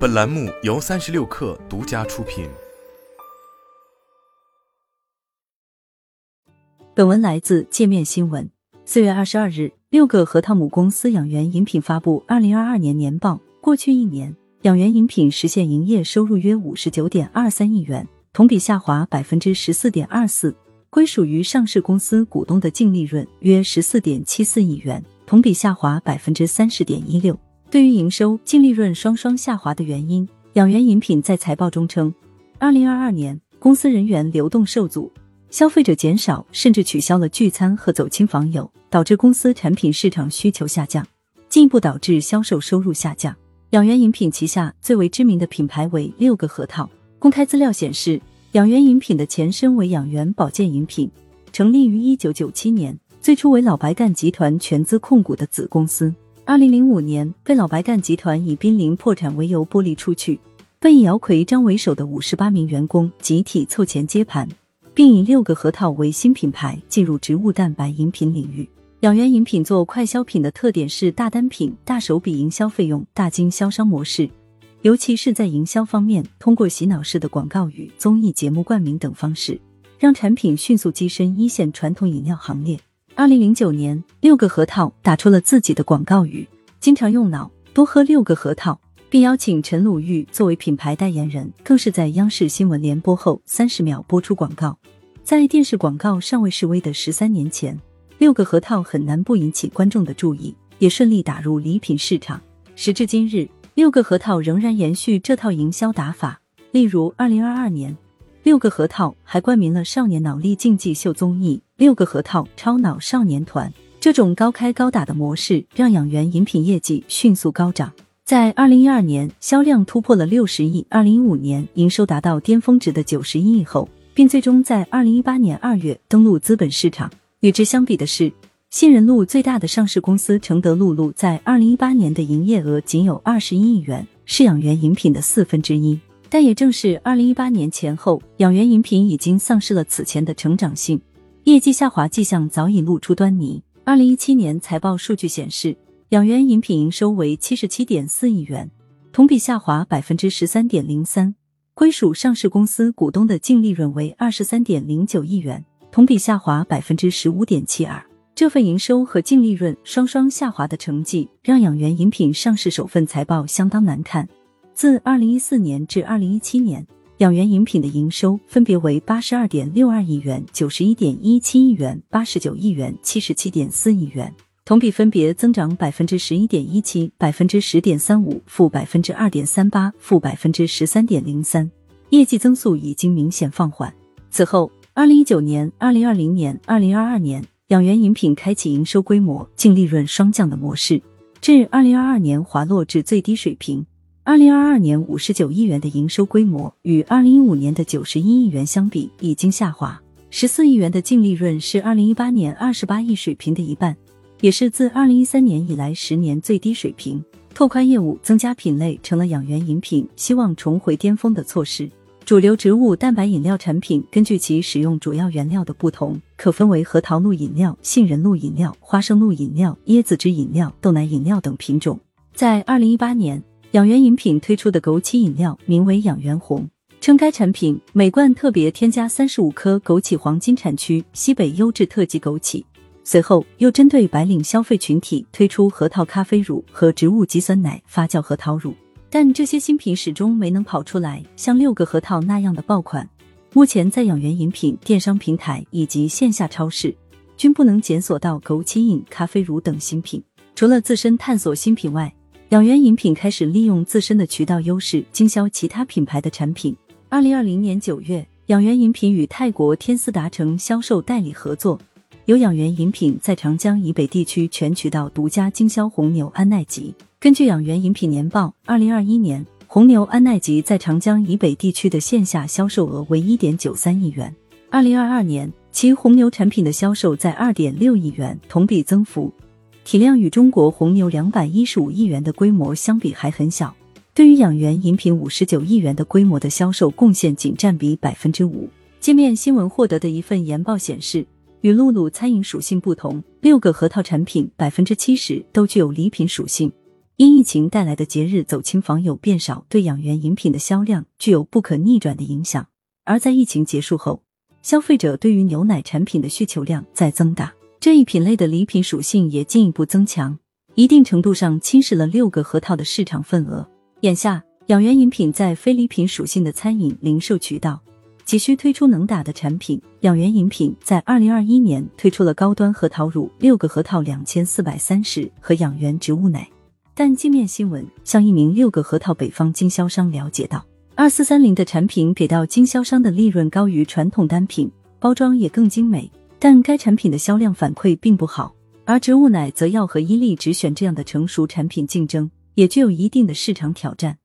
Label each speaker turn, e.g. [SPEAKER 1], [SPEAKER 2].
[SPEAKER 1] 本栏目由三十六氪独家出品。
[SPEAKER 2] 本文来自界面新闻。四月二十二日，六个核桃母公司养元饮品发布二零二二年年报。过去一年，养元饮品实现营业收入约五十九点二三亿元，同比下滑百分之十四点二四。归属于上市公司股东的净利润约十四点七四亿元，同比下滑百分之三十点一六。对于营收、净利润双双下滑的原因，养元饮品在财报中称，二零二二年公司人员流动受阻，消费者减少，甚至取消了聚餐和走亲访友，导致公司产品市场需求下降，进一步导致销售收入下降。养元饮品旗下最为知名的品牌为六个核桃。公开资料显示。养元饮品的前身为养元保健饮品，成立于一九九七年，最初为老白干集团全资控股的子公司。二零零五年被老白干集团以濒临破产为由剥离出去，被以姚奎章为首的五十八名员工集体凑钱接盘，并以六个核桃为新品牌进入植物蛋白饮品领域。养元饮品做快消品的特点是大单品、大手笔营销费用、大经销商模式。尤其是在营销方面，通过洗脑式的广告语、综艺节目冠名等方式，让产品迅速跻身一线传统饮料行列。二零零九年，六个核桃打出了自己的广告语：“经常用脑，多喝六个核桃”，并邀请陈鲁豫作为品牌代言人，更是在央视新闻联播后三十秒播出广告。在电视广告尚未示威的十三年前，六个核桃很难不引起观众的注意，也顺利打入礼品市场。时至今日。六个核桃仍然延续这套营销打法，例如二零二二年，六个核桃还冠名了少年脑力竞技秀综艺《六个核桃超脑少年团》。这种高开高打的模式，让养元饮品业绩迅速高涨，在二零一二年销量突破了六十亿，二零一五年营收达到巅峰值的九十一亿后，并最终在二零一八年二月登陆资本市场。与之相比的是。信任路最大的上市公司承德露露在二零一八年的营业额仅有二十一亿元，是养元饮品的四分之一。但也正是二零一八年前后，养元饮品已经丧失了此前的成长性，业绩下滑迹象早已露出端倪。二零一七年财报数据显示，养元饮品营收为七十七点四亿元，同比下滑百分之十三点零三，归属上市公司股东的净利润为二十三点零九亿元，同比下滑百分之十五点七二。这份营收和净利润双双下滑的成绩，让养元饮品上市首份财报相当难看。自二零一四年至二零一七年，养元饮品的营收分别为八十二点六二亿元、九十一点一七亿元、八十九亿元、七十七点四亿元，同比分别增长百分之十一点一七、百分之十点三五、负百分之二点三八、负百分之十三点零三，业绩增速已经明显放缓。此后，二零一九年、二零二零年、二零二二年。养元饮品开启营收规模、净利润双降的模式，至二零二二年滑落至最低水平。二零二二年五十九亿元的营收规模，与二零一五年的九十一亿元相比，已经下滑。十四亿元的净利润是二零一八年二十八亿水平的一半，也是自二零一三年以来十年最低水平。拓宽业务、增加品类，成了养元饮品希望重回巅峰的措施。主流植物蛋白饮料产品根据其使用主要原料的不同，可分为核桃露饮料、杏仁露饮料、花生露饮料、椰子汁饮料、豆奶饮料等品种。在二零一八年，养元饮品推出的枸杞饮料名为养元红，称该产品每罐特别添加三十五颗枸杞黄金产区西北优质特级枸杞。随后又针对白领消费群体推出核桃咖啡乳和植物基酸奶发酵核桃乳。但这些新品始终没能跑出来像六个核桃那样的爆款。目前在养元饮品电商平台以及线下超市，均不能检索到枸杞饮、咖啡乳等新品。除了自身探索新品外，养元饮品开始利用自身的渠道优势经销其他品牌的产品。二零二零年九月，养元饮品与泰国天丝达成销售代理合作，由养元饮品在长江以北地区全渠道独家经销红牛安奈吉。根据养元饮品年报，二零二一年红牛安奈吉在长江以北地区的线下销售额为一点九三亿元。二零二二年，其红牛产品的销售在二点六亿元，同比增幅，体量与中国红牛两百一十五亿元的规模相比还很小。对于养元饮品五十九亿元的规模的销售贡献，仅占比百分之五。界面新闻获得的一份研报显示，与露露餐饮属性不同，六个核桃产品百分之七十都具有礼品属性。因疫情带来的节日走亲访友变少，对养元饮品的销量具有不可逆转的影响。而在疫情结束后，消费者对于牛奶产品的需求量在增大，这一品类的礼品属性也进一步增强，一定程度上侵蚀了六个核桃的市场份额。眼下，养元饮品在非礼品属性的餐饮零售渠道急需推出能打的产品。养元饮品在二零二一年推出了高端核桃乳六个核桃两千四百三十和养元植物奶，但界面新闻向一名六个核桃北方经销商了解到。二四三零的产品给到经销商的利润高于传统单品，包装也更精美，但该产品的销量反馈并不好。而植物奶则要和伊利直选这样的成熟产品竞争，也具有一定的市场挑战。